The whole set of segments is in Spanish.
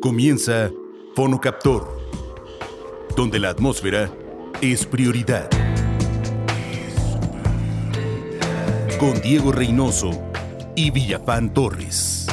Comienza Fonocaptor, donde la atmósfera es prioridad. Con Diego Reynoso y Villafán Torres.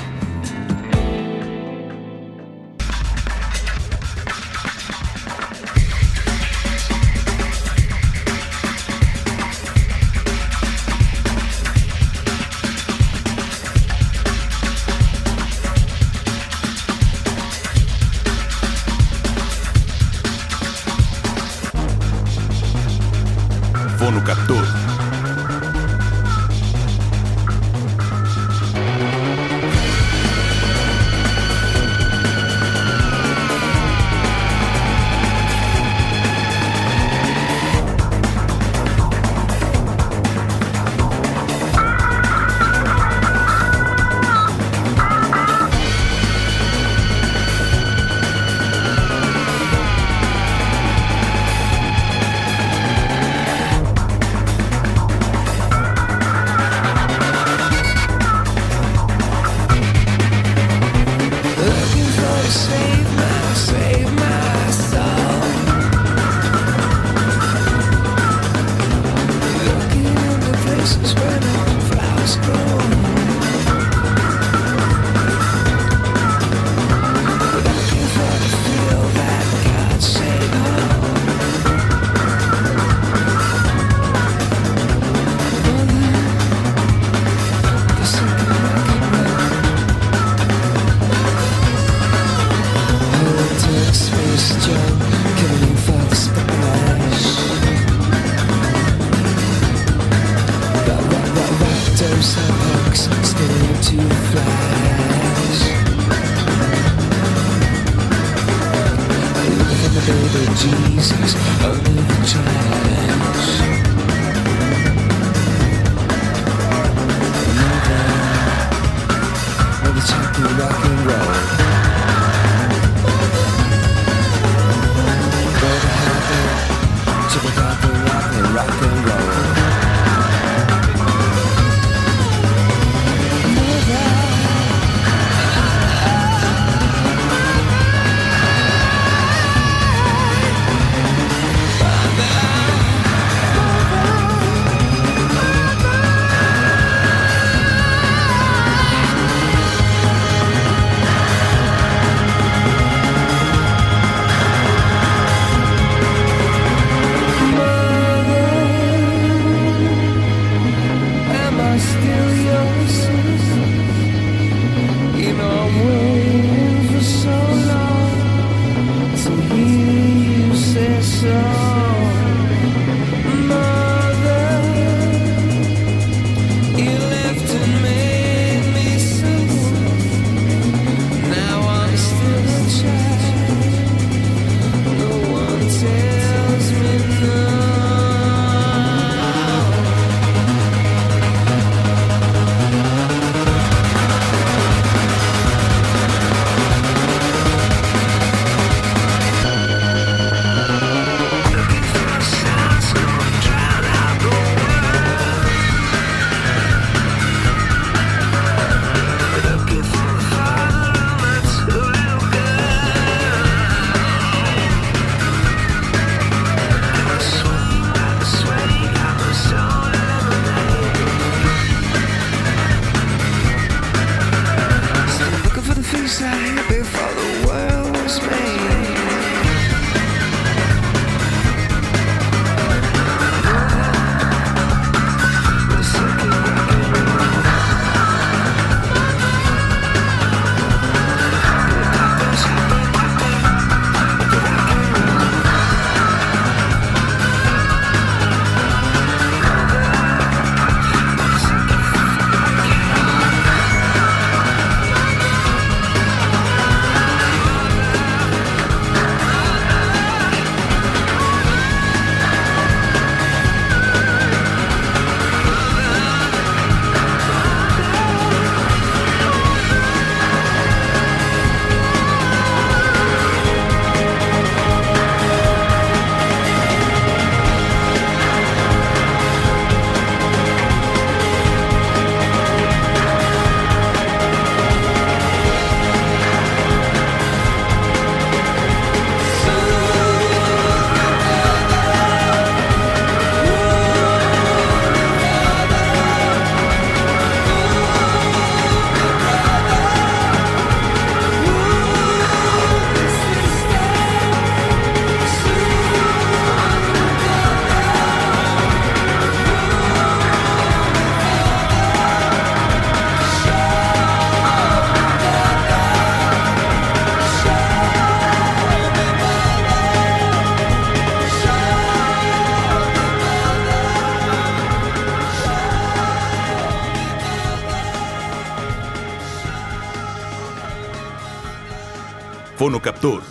Fonocaptor.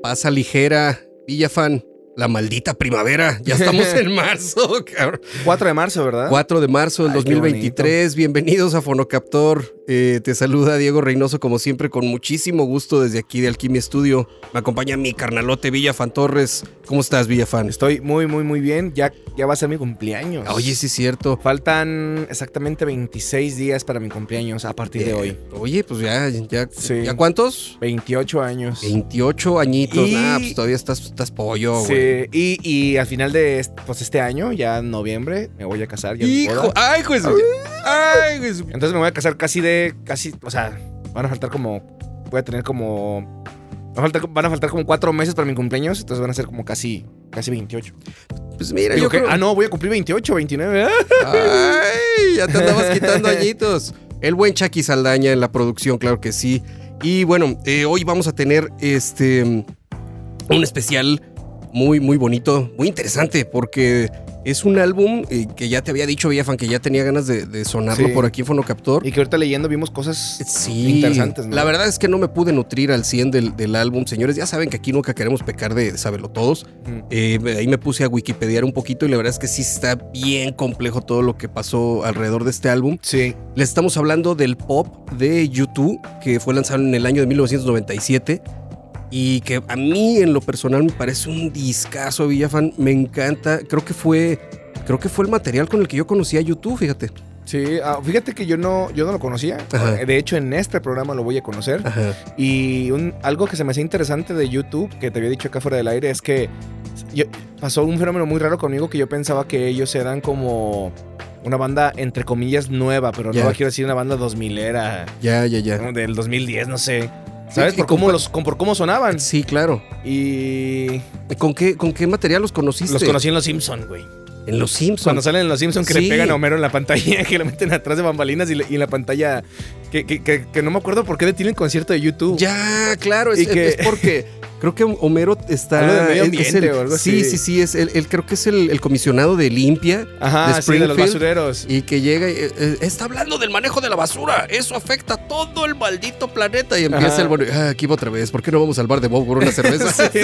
Pasa ligera, Villafan. La maldita primavera. Ya estamos en marzo, cabrón. 4 de marzo, ¿verdad? 4 de marzo del Ay, qué 2023. Bienvenidos a Fonocaptor. Eh, te saluda Diego Reynoso, como siempre, con muchísimo gusto desde aquí de Alquimia Studio. Me acompaña mi carnalote Villafan Torres. ¿Cómo estás, Villafan? Estoy muy, muy, muy bien. Ya, ya va a ser mi cumpleaños. Oye, sí es cierto. Faltan exactamente 26 días para mi cumpleaños a partir de hoy. Oye, pues ya, ya, Sí. ¿ya cuántos? 28 años. 28 añitos. Y- Ah, pues todavía estás, estás pollo, Sí, güey. y, y al final de este, pues este año, ya en noviembre, me voy a casar. Ya Hijo, ay, pues. Ay, pues. Entonces me voy a casar casi de, casi, o sea, van a faltar como, voy a tener como, van a faltar, van a faltar como cuatro meses para mi cumpleaños, entonces van a ser como casi, casi 28. Pues mira, Digo yo que- creo. Ah, no, voy a cumplir 28, 29. ¿eh? Ay, ya te andabas quitando añitos. El buen Chucky Saldaña en la producción, claro que sí. Y bueno, eh, hoy vamos a tener este un especial muy, muy bonito, muy interesante, porque es un álbum eh, que ya te había dicho, Villafan, que ya tenía ganas de, de sonarlo Sí. por aquí en Fonocaptor. Y que ahorita leyendo vimos cosas Sí, interesantes, ¿no? La verdad es que no me pude nutrir al 100 del, del álbum. Señores, ya saben que aquí nunca queremos pecar de, de saberlo todos. Eh, ahí me puse a Wikipediar un poquito y la verdad es que sí está bien complejo todo lo que pasó alrededor de este álbum. Sí. Les estamos hablando del pop de YouTube, que fue lanzado en el año de 1997 y que a mí en lo personal me parece un discazo, Villafan. Me encanta. Creo que fue, creo que fue el material con el que yo conocí a YouTube, fíjate. Sí, ah, fíjate que yo no, yo no lo conocía. Ajá. De hecho, en este programa lo voy a conocer. Ajá. Y un- algo que se me hacía interesante de YouTube, que te había dicho acá fuera del aire, es que yo- pasó un fenómeno muy raro conmigo que yo pensaba que ellos eran como una banda, entre comillas, nueva, pero no quiero decir una banda 2000 era Ya, ya, ya. del 2010, no sé. ¿Sabes? Sí, por, cómo los, con- por cómo sonaban. Sí, claro. Y ¿Con qué, ¿Con qué material los conociste? los conocí en Los Simpson, güey. En Los Simpsons. Cuando salen en Los Simpsons que Sí. le pegan a Homero en la pantalla, que lo meten atrás de bambalinas y, le- y en la pantalla que, que- que- que no me acuerdo por qué detienen el concierto de YouTube. Ya, claro, es, que- porque creo que Homero está. Algo de medio es ambiente el- o algo Sí, así. sí, sí, es el, el- creo que es el, el comisionado de limpia Ajá, de sí, de los basureros. y que llega y eh, eh, está hablando del manejo de la basura. Eso afecta a todo el maldito planeta. Y empieza Ajá. el bueno, ah, aquí va otra vez. ¿Por qué no vamos al bar de Bob por una cerveza? Sí.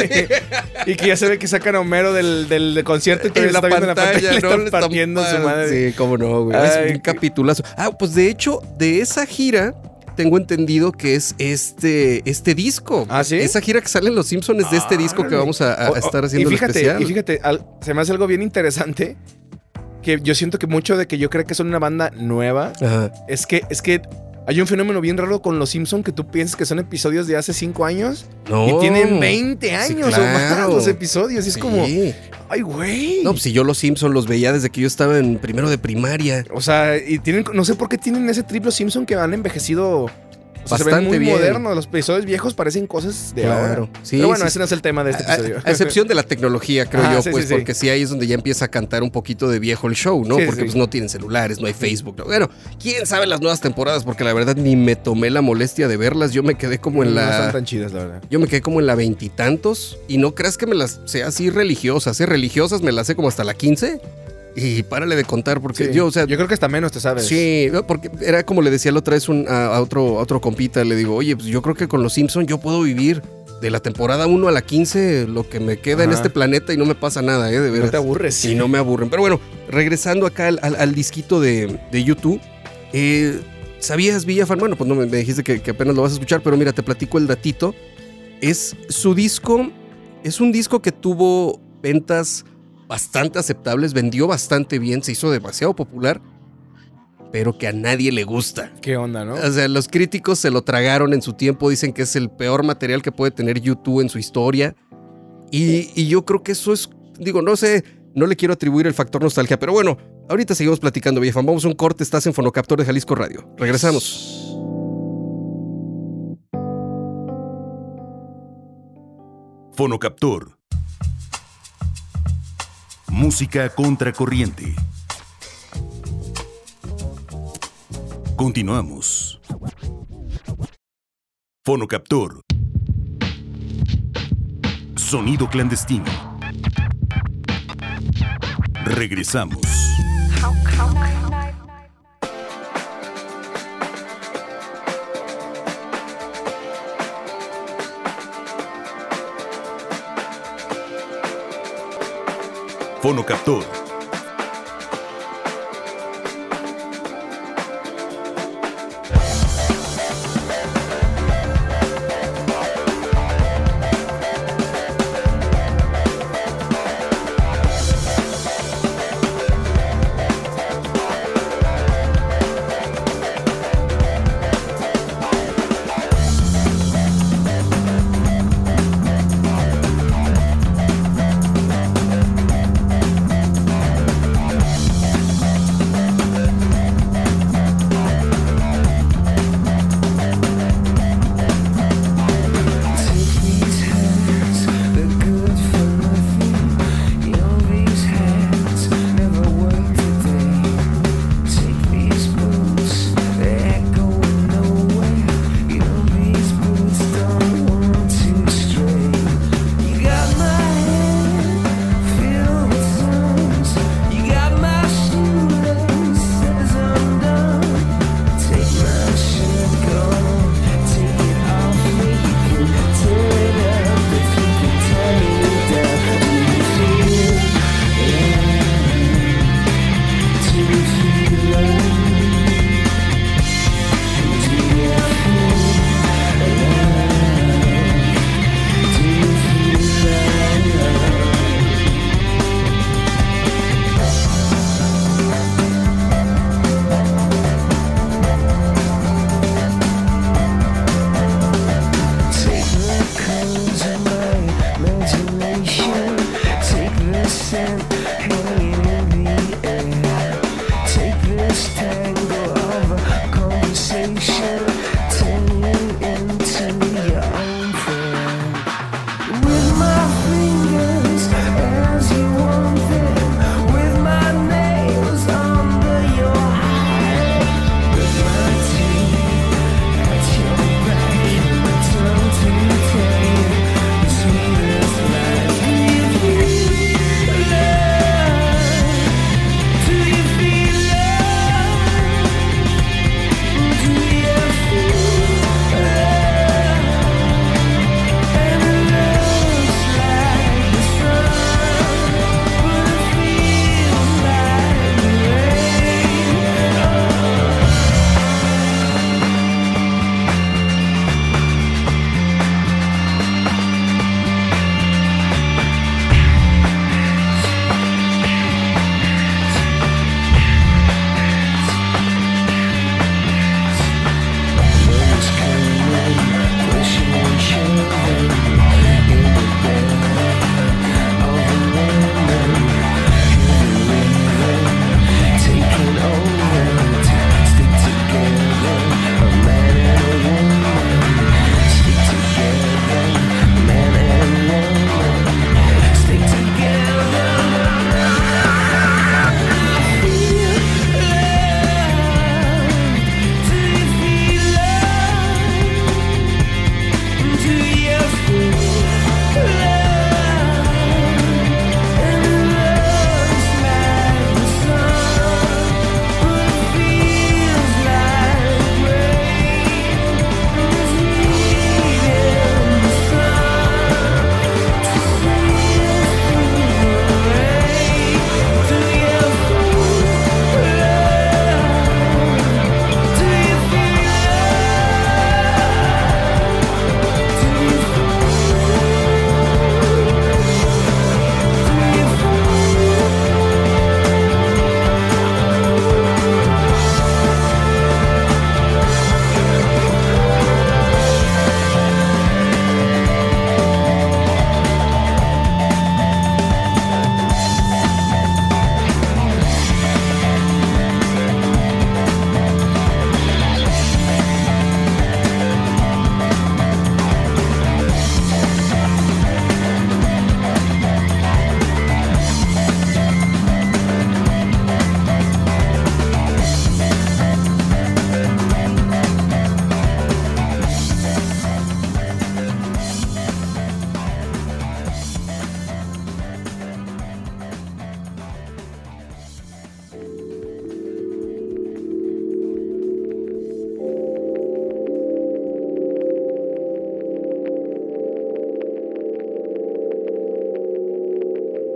Y que ya se ve que sacan a Homero del, del, del concierto y todavía en la está viendo en la pantalla, pantalla ¿no? Le están partiendo su madre. Sí, cómo no, güey. Ay, es un capitulazo. Ah, pues de hecho, de esa gira tengo entendido que es este, este disco. ¿Ah, sí? Esa gira que sale en Los Simpsons es de este disco que vamos a, estar haciendo y fíjate, especial. Y fíjate, al- se me hace algo bien interesante que yo siento que mucho de que yo creo que son una banda nueva Ajá. es que es que hay un fenómeno bien raro con los Simpsons que tú piensas que son episodios de hace 5 años No. y tienen 20 años o más los episodios. Y es Sí. como, ay, güey. No, pues si yo Los Simpsons los veía desde que yo estaba en primero de primaria. O sea, y tienen, no sé por qué tienen ese triple Simpson que han envejecido. Sea, se ven Bastante muy bien. modernos. Los episodios viejos parecen cosas de Claro. ahora. Sí, Pero bueno, sí, ese no es el tema de este episodio. a excepción de la tecnología, creo yo, sí, pues, porque sí ahí es donde ya empieza a cantar un poquito de viejo el show, ¿no? Porque pues no tienen celulares, no hay Facebook. ¿no? Bueno, quién sabe las nuevas temporadas, porque la verdad ni me tomé la molestia de verlas. Yo me quedé como en No la. son tan chidas, la verdad. Yo me quedé como en la veintitantos y no creas que me las sea así religiosas, ¿eh? Religiosas me las sé como hasta la 15 y párale de contar porque Sí. yo, o sea, yo creo que hasta menos te sabes. Sí, no, porque era como le decía la otra vez un- a, a otro, a otro compita, le digo, oye, pues yo creo que con los Simpsons yo puedo vivir de la temporada 1 a la 15 lo que me queda en este planeta y no me pasa nada, ¿eh? De No veras. te aburres. Y no me aburren. Pero bueno, regresando acá al, al- al disquito de, de YouTube, eh, ¿sabías, Villafan? Bueno, pues no me, me dijiste que, que apenas lo vas a escuchar, pero mira, te platico el datito. Es su disco, es un disco que tuvo ventas bastante aceptables, vendió bastante bien, se hizo demasiado popular, pero que a nadie le gusta. ¿Qué onda, no? O sea, los críticos se lo tragaron en su tiempo, dicen que es el peor material que puede tener YouTube en su historia. Y, y yo creo que eso es, digo, no sé, no le quiero atribuir el factor nostalgia, pero bueno, ahorita seguimos platicando, Villafan. Vamos a un corte, estás en Fonocaptor de Jalisco Radio. Regresamos. Fonocaptor. Música contracorriente. Continuamos. Fonocaptor. Sonido clandestino. Regresamos. Fonocaptor. Take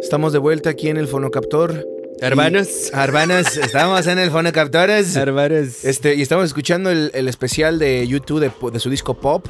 Estamos de vuelta aquí en el fonocaptor. Hermanos. Hermanos, estamos en el fonocaptores. Hermanos. Este, y estamos escuchando el, el especial de YouTube de, de su disco Pop.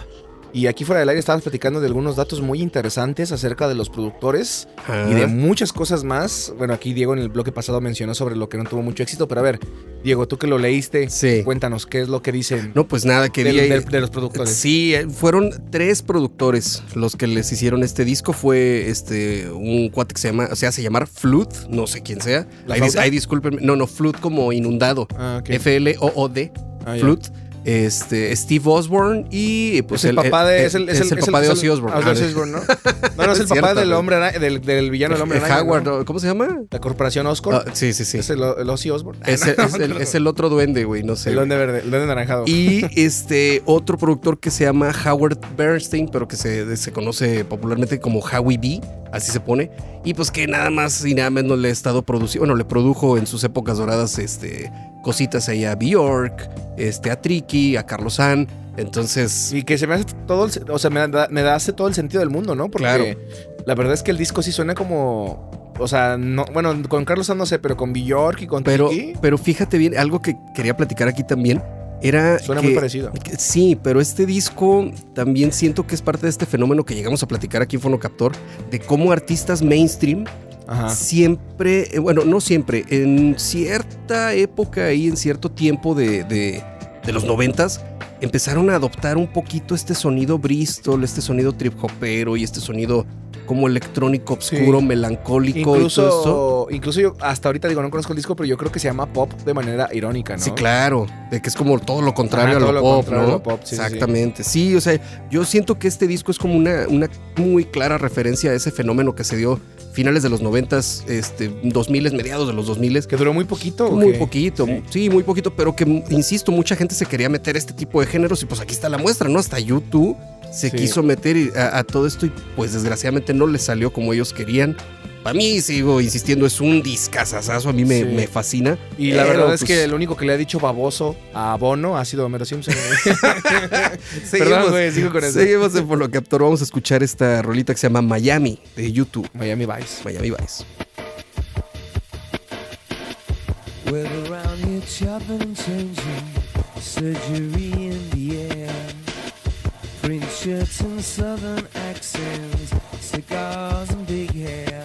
Y aquí fuera del aire estábamos platicando de algunos datos muy interesantes acerca de los productores y de muchas cosas más. Bueno, aquí Diego en el bloque pasado mencionó sobre lo que no tuvo mucho éxito, pero a ver, Diego, tú que lo leíste, Sí. cuéntanos qué es lo que dicen No, pues nada, que vi del- de los productores. Sí, eh, fueron tres productores los que les hicieron este disco. Fue este un cuate que se llama, se hace llamar Flood, no sé quién sea. ¿La Ahí, dis- discúlpenme. No, no, Flood como inundado. Ah, ok. F-L-O-O-D. Ah, ya. Flood. Este, Steve Osborne y pues es el papá de. Es el, es el, papá de Ozzy Osbourne. ah, Ozzy Osbourne, ¿no? No, no, es el papá cierto, del hombre del, del villano del hombre eh, araña, Howard, ¿no? ¿cómo se llama? La corporación Oscar. Ah, sí, sí, sí. Es el, Ozzy. Es, Ah, no, no. es el otro duende, güey, no sé. El duende verde, el duende naranjado. Y este otro productor que se llama Howard Bernstein, pero que se, se conoce popularmente como Howie B, así se pone. Y pues que nada más y nada menos le ha estado produciendo, bueno, le produjo en sus épocas doradas este, cositas ahí a Bjork, este, a Tricky, a Carlos San. Entonces, Y que se me hace todo el, o sea, me da, me da hace todo el sentido del mundo, ¿no? Porque Claro. la verdad es que el disco sí suena como, o sea, no, bueno, con Carlos San no sé, pero con Bjork y con pero, Tiki pero fíjate bien, algo que quería platicar aquí también era. suena que- muy parecido. que- Sí, pero este disco también siento que es parte de este fenómeno que llegamos a platicar aquí en Fonocaptor, de cómo artistas mainstream Ajá. siempre, eh, bueno, no siempre, en cierta época y en cierto tiempo de, de- de los noventas, empezaron a adoptar un poquito este sonido Bristol, este sonido trip hopero y este sonido como electrónico oscuro, Sí. melancólico y todo esto. Incluso, incluso yo hasta ahorita digo, no conozco el disco, pero yo creo que se llama pop de manera irónica, ¿no? Sí, claro, de que es como todo lo contrario Ajá, a lo pop, ¿no? lo pop, sí, sí, sí. Exactamente. Sí, o sea, yo siento que este disco es como una, una muy clara referencia a ese fenómeno que se dio finales de los noventas, este, 2000, mediados de los 2000 Que duró muy poquito. ¿o Muy poquito, Sí. sí. muy poquito, pero que, insisto, mucha gente se quería meter a este tipo de géneros y pues aquí está la muestra, ¿no? Hasta YouTube se Sí. quiso meter a, a todo esto y pues desgraciadamente no les salió como ellos querían. Para mí, sigo insistiendo, es un discazazazo, a mí me, Sí. me fascina. Y la Pero, verdad es pues, que el único que le ha dicho baboso a Bono ha sido Homero Simpson. seguimos, Perdón, güey, sigo con eso. seguimos en Por lo Captor. Vamos a escuchar esta rolita que se llama Miami de YouTube. Miami Vice. Miami Vice. We're around here chopping and changing, surgery in the air. Print shirts and southern accents, cigars and big hair.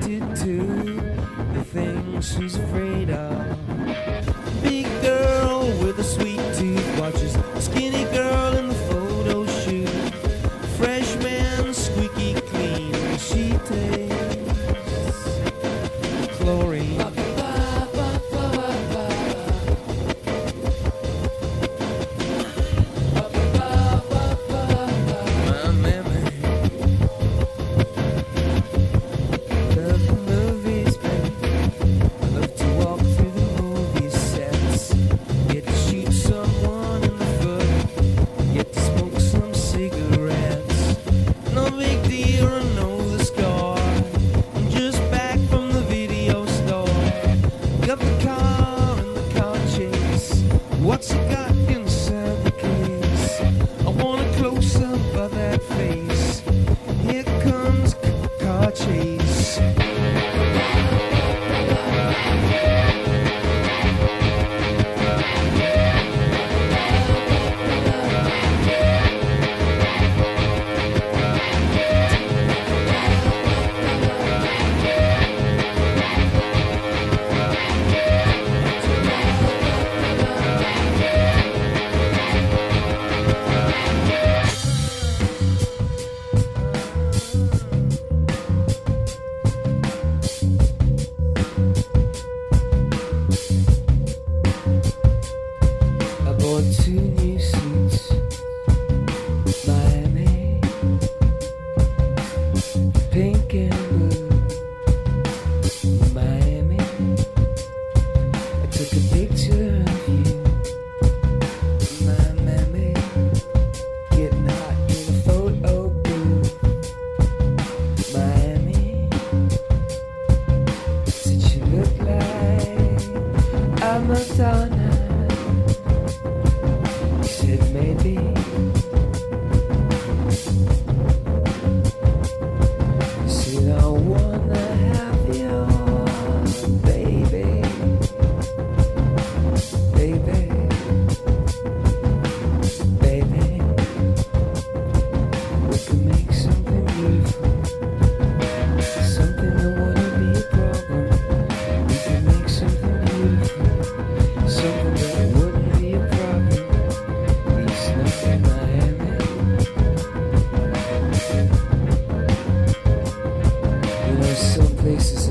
she's afraid of. Big girl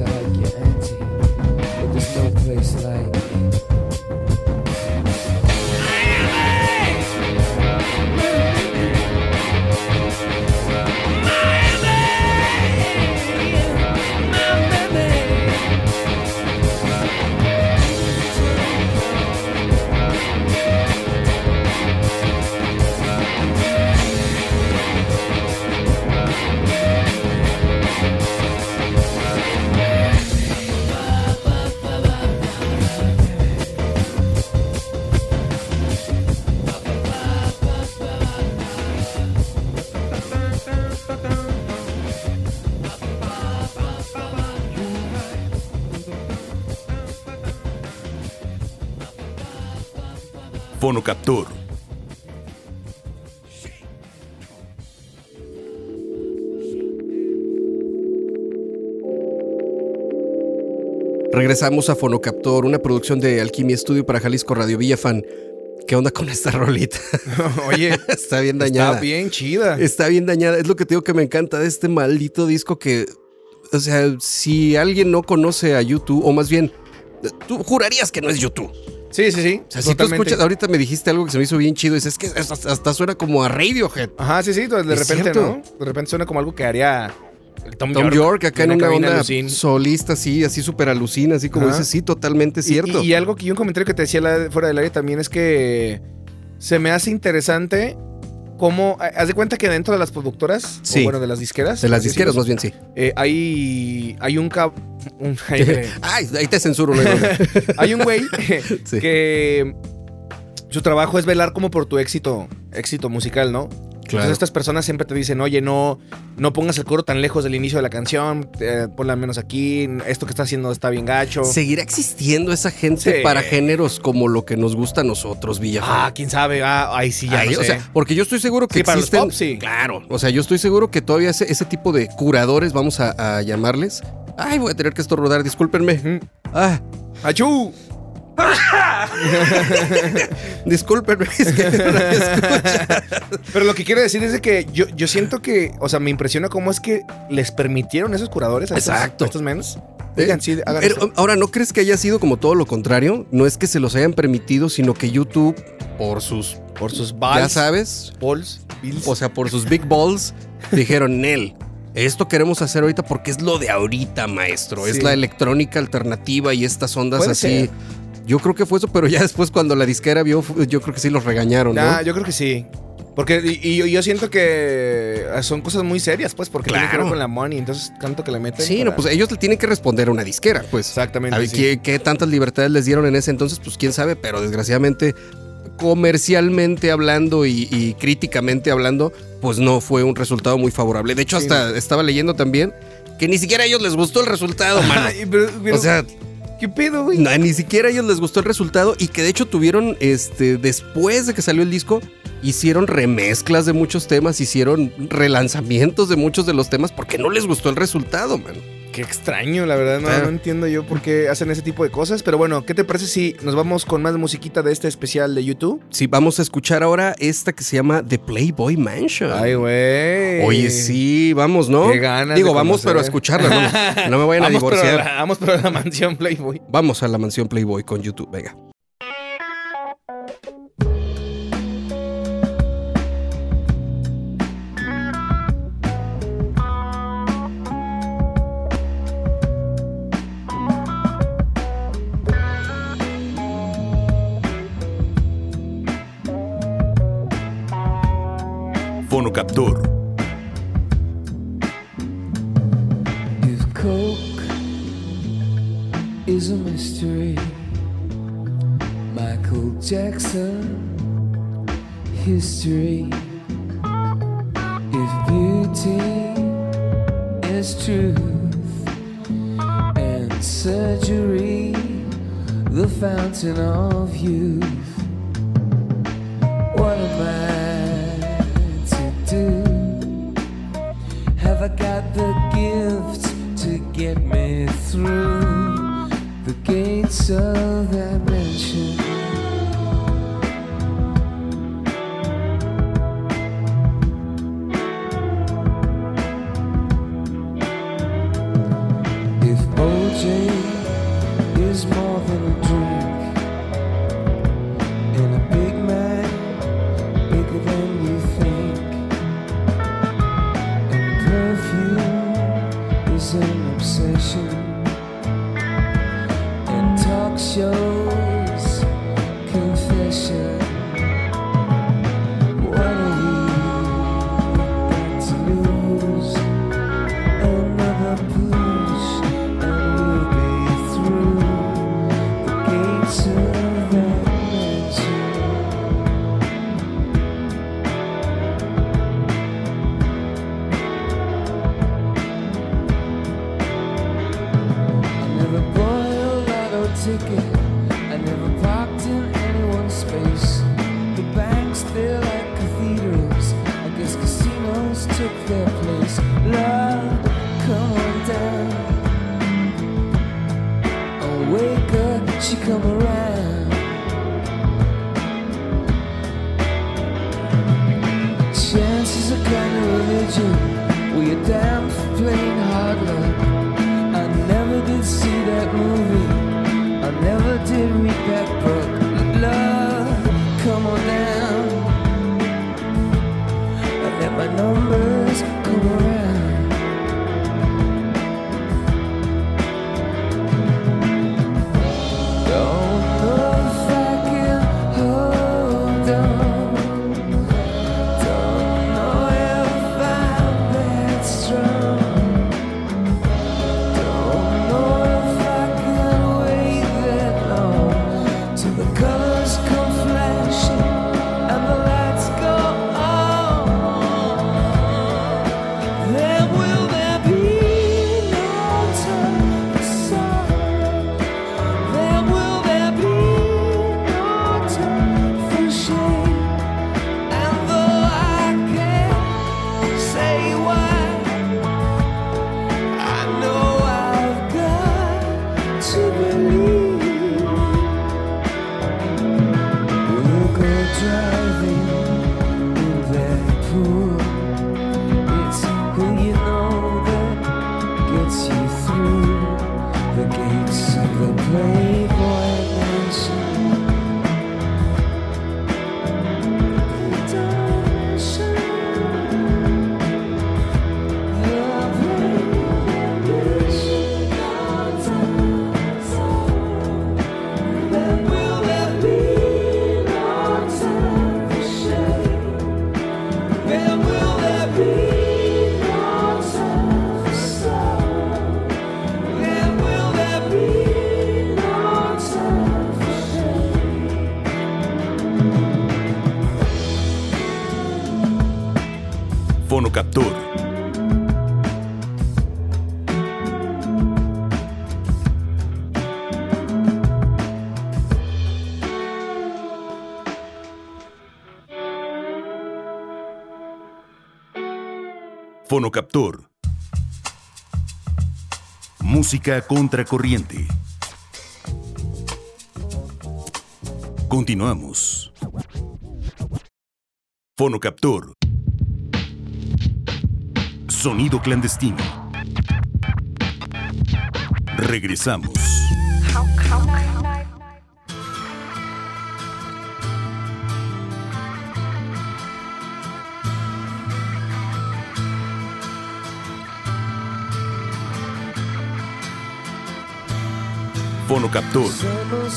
again. Regresamos a Fonocaptor, una producción de Alquimia Studio para Jalisco Radio Villafan. ¿Qué onda con esta rolita? Oye, Está bien dañada. está bien chida. Está bien dañada. Es lo que te digo que me encanta de este maldito disco que, o sea, si alguien no conoce a YouTube, o más bien, tú jurarías que no es YouTube. Sí, sí, sí. O sea, si tú escuchas, ahorita me dijiste algo que se me hizo bien chido, dices, es que hasta, hasta suena como a Radiohead. Ajá, sí, sí. De repente, cierto. ¿no? De repente suena como algo que haría el Tom, Tom York, acá en una cabina onda alucin. solista, así, así súper alucina, así como dices, sí, totalmente cierto. Y, y algo que un comentario que te decía la- fuera del aire también es que se me hace interesante cómo. Haz de cuenta que dentro de las productoras, Sí. o bueno, de las disqueras. de las disqueras, más bien, sí. eh, hay, hay un cab. un- hay, Ay, ahí te censuro luego. hay un güey Sí. que su trabajo es velar como por tu éxito, éxito musical, ¿no? Entonces estas personas siempre te dicen, oye, no, no pongas el coro tan lejos del inicio de la canción, eh, ponla menos aquí, esto que está haciendo está bien gacho. ¿Seguirá existiendo esa gente Sí. para géneros como lo que nos gusta a nosotros, Villafán? Ah, quién sabe, ah, ay, sí, ya Ay, no o sea, porque yo estoy seguro que Sí, para los existen. pop, sí. Claro. O sea, yo estoy seguro que todavía ese, ese tipo de curadores, vamos a, a llamarles. Ay, voy a tener que estornudar, discúlpenme. Ujú. Ah, ¡Achú! discúlpenme. es que no me escucha. Pero lo que quiero decir es de que yo, yo siento que, o sea, me impresiona cómo es que les permitieron esos curadores a estos, Exacto. a estos menos. Oigan, sí, hagan Pero, esto. ahora, ¿no crees que haya sido como todo lo contrario? No es que se los hayan permitido, sino que YouTube, por sus, por sus ya sabes, balls, bills. o sea, por sus big balls, dijeron, Nel, esto queremos hacer ahorita porque es lo de ahorita, maestro. Es la electrónica alternativa y estas ondas así. ser. Yo creo que fue eso, pero ya después cuando la disquera vio, yo creo que sí los regañaron, ¿no? Nah, yo creo que sí. Porque, y, y yo, yo siento que son cosas muy serias, pues, porque tiene que Claro. con la money, entonces tanto que le meten. Sí, no, pues ellos le tienen que responder a una disquera, pues. Exactamente. A ver sí. ¿qué, qué tantas libertades les dieron en ese entonces, pues quién sabe, pero desgraciadamente, comercialmente hablando y, y críticamente hablando, pues no fue un resultado muy favorable. De hecho, Sí, hasta estaba leyendo también que ni siquiera a ellos les gustó el resultado, mano. Ay, pero- pero- O sea, ¿qué pedo, güey? no, ni siquiera a ellos les gustó el resultado y que de hecho tuvieron, este, después de que salió el disco, hicieron remezclas de muchos temas, hicieron relanzamientos de muchos de los temas porque no les gustó el resultado, mano. Qué extraño, la verdad, no, Claro. no entiendo yo por qué hacen ese tipo de cosas. Pero bueno, ¿qué te parece si nos vamos con más musiquita de este especial de YouTube? Sí, vamos a escuchar ahora esta que se llama The Playboy Mansion. Ay, güey. Oye, sí, vamos, ¿no? Qué ganas Digo, vamos, pero a escucharla. No, no me vayan a vamos, pero, divorciar. vamos, pero a la mansión Playboy. Vamos a la mansión Playboy con YouTube, venga. If Coke is a mystery, Michael Jackson history. If beauty is truth and surgery, the fountain of youth. Get me through the gates of that Fonocaptor. Música contracorriente. Continuamos. Fonocaptor. Sonido clandestino. Regresamos. fonocator. Summer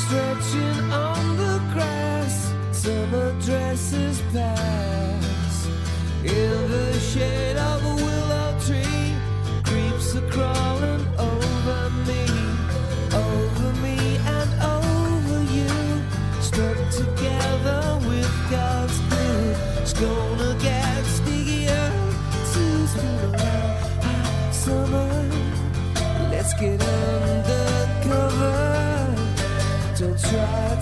try.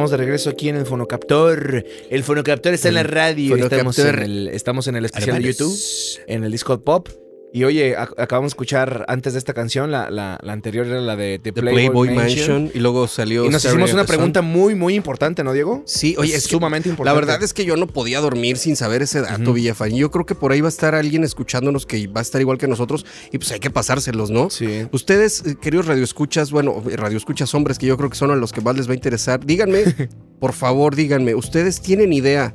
Estamos de regreso aquí en el Fonocaptor. El Fonocaptor está en la radio. Estamos en, el, estamos en el especial de. YouTube, en el Discord Pop. Y oye, ac- acabamos de escuchar antes de esta canción, la, la- la anterior era la de The The Playboy, Playboy Mansion. Mansion. Y luego salió. Y nos hicimos una Sun. pregunta muy, muy importante, ¿no, Diego? Sí, oye, es sumamente La importante. verdad es que yo no podía dormir sin saber ese dato. Villafán. Y Yo creo que por ahí va a estar alguien escuchándonos que va a estar igual que nosotros y pues hay que pasárselos, ¿no? Sí. Ustedes, eh, queridos radioescuchas, bueno, radioescuchas hombres que yo creo que son a los que más les va a interesar, díganme, por favor, díganme, ¿ustedes tienen idea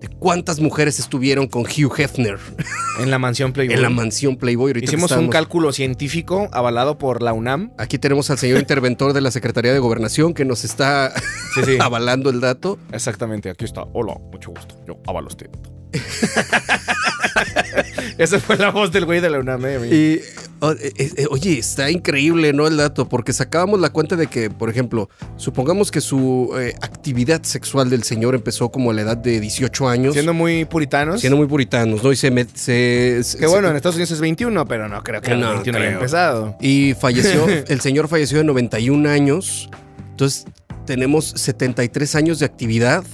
de cuántas mujeres estuvieron con Hugh Hefner En la mansión Playboy. en la mansión Playboy? Ahorita Hicimos un cálculo científico avalado por la UNAM. Aquí tenemos al señor interventor de la Secretaría de Gobernación que nos está Sí, sí. avalando el dato. Exactamente, aquí está. Hola, mucho gusto. Yo avalo este. Esa fue la voz del güey de la UNAM. eh. Y, eh, eh, oye, está increíble, ¿no? El dato, porque sacábamos la cuenta de que, por ejemplo, supongamos que su eh, actividad sexual del señor empezó como a la edad de 18 años, Siendo muy puritanos. siendo muy puritanos, ¿no? Y se... met- se- se- que bueno, en Estados Unidos es 21, pero no creo que No, a los 21 haya empezado. Y falleció, el señor falleció de 91 años, entonces tenemos 73 años de actividad.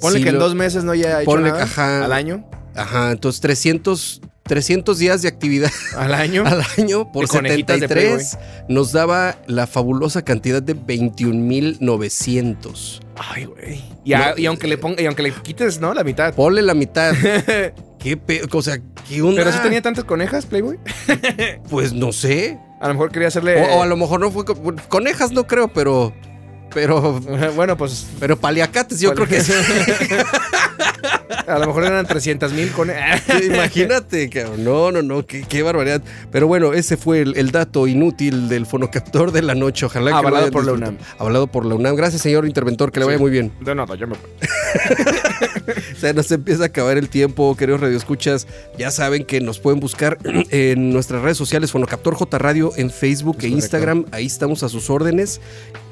Ponle que en dos meses no haya hecho ponle, nada ajá. al año. Ajá, entonces 300, 300 días de actividad Al año. al año por De conejitas de 73 nos daba la fabulosa cantidad de 21,900. Ay, güey. Y, a- No. y aunque le ponga, y aunque le quites, ¿no? La mitad. Ponle la mitad. ¿Qué pe- O sea, ¿qué onda? Pero si tenía tantas conejas, Playboy. Pues no sé. A lo mejor quería hacerle. O, o a lo mejor no fue. con- Conejas no creo, pero. Pero. Bueno, pues. Pero paliacates, yo creo que sí. A lo mejor eran 300 mil conejas. Imagínate, cabrón. No, no, no, qué, qué barbaridad. Pero bueno, ese fue el, el dato inútil del fonocaptor de la noche. Ojalá que lo Avalado hayan por la disfrutado. Avalado por la UNAM. Gracias, señor interventor, que le vaya muy bien. De nada, yo me voy. Se nos empieza a acabar el tiempo, queridos radioescuchas. Ya saben que nos pueden buscar en nuestras redes sociales, Fonocaptor J Radio, en Facebook Es e correcto. Instagram. Ahí estamos a sus órdenes.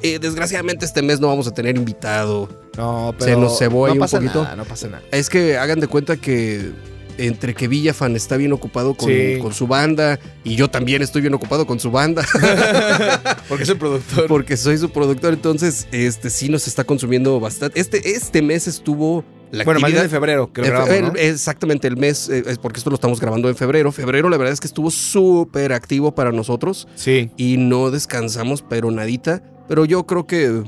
Eh, desgraciadamente este mes no vamos a tener invitado. No, Se pero. nos cebó ahí no un pasa poquito. Nada, no pasa nada. Es que hagan de cuenta que entre que Villafan está bien ocupado con, Sí. con su banda y yo también estoy bien ocupado con su banda Porque es el productor. porque soy su productor, entonces este sí nos está consumiendo bastante. Este, este mes estuvo la Bueno, más de febrero, que lo grabamos. Exactamente, el mes, eh, es porque esto lo estamos grabando en febrero. Febrero, la verdad es que estuvo súper activo para nosotros Sí. y no descansamos, pero nadita. Pero yo creo que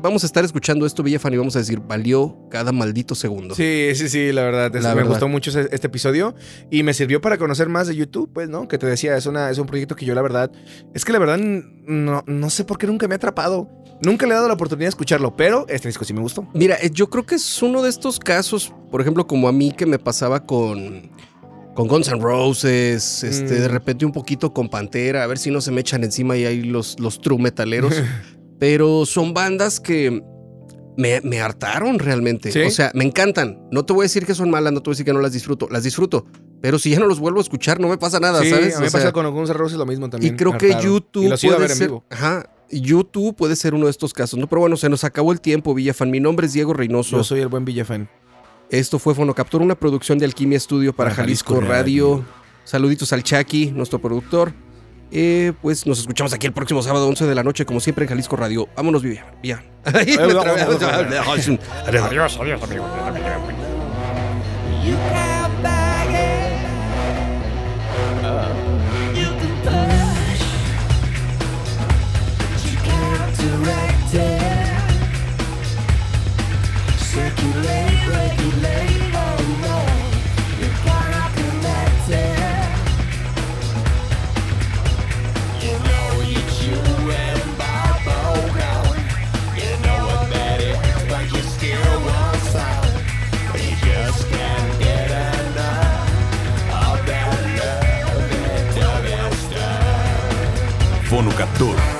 vamos a estar escuchando esto, Villafan, y vamos a decir, valió cada maldito segundo. Sí, sí, sí, la verdad. La me verdad. gustó mucho este episodio y me sirvió para conocer más de YouTube, pues, ¿no? Que te decía, es, una, es un proyecto que yo, la verdad, es que la verdad no, no sé por qué nunca me ha atrapado. Nunca le he dado la oportunidad de escucharlo, pero este disco sí me gustó. Mira, eh, yo creo que es uno de estos casos, por ejemplo, como a mí que me pasaba con, con Guns N' Roses, este, Mm. de repente un poquito con Pantera, a ver si no se me echan encima y hay los, los true metaleros. Pero son bandas que me, me hartaron realmente. ¿Sí? O sea, me encantan. No te voy a decir que son malas, no te voy a decir que no las disfruto. Las disfruto. Pero si ya no los vuelvo a escuchar, no me pasa nada, sí, ¿sabes? a mí me pasa con Guns N' Roses lo mismo y también. creo que. YouTube Y los a puede ver en ser. vivo. Ajá. YouTube puede ser uno de estos casos, ¿no? Pero bueno, se nos acabó el tiempo, Villafan. Mi nombre es Diego Reynoso. Yo soy el buen Villafan. Esto fue Fonocaptor, una producción de Alquimia Studio para, Para Jalisco, Jalisco Radio. Radio. Saluditos al Chucky, nuestro productor. Eh, pues nos escuchamos aquí el próximo sábado 11 de la noche, como siempre en Jalisco Radio. Vámonos, Vivian. Adiós, adiós, amigo. Carbono 14.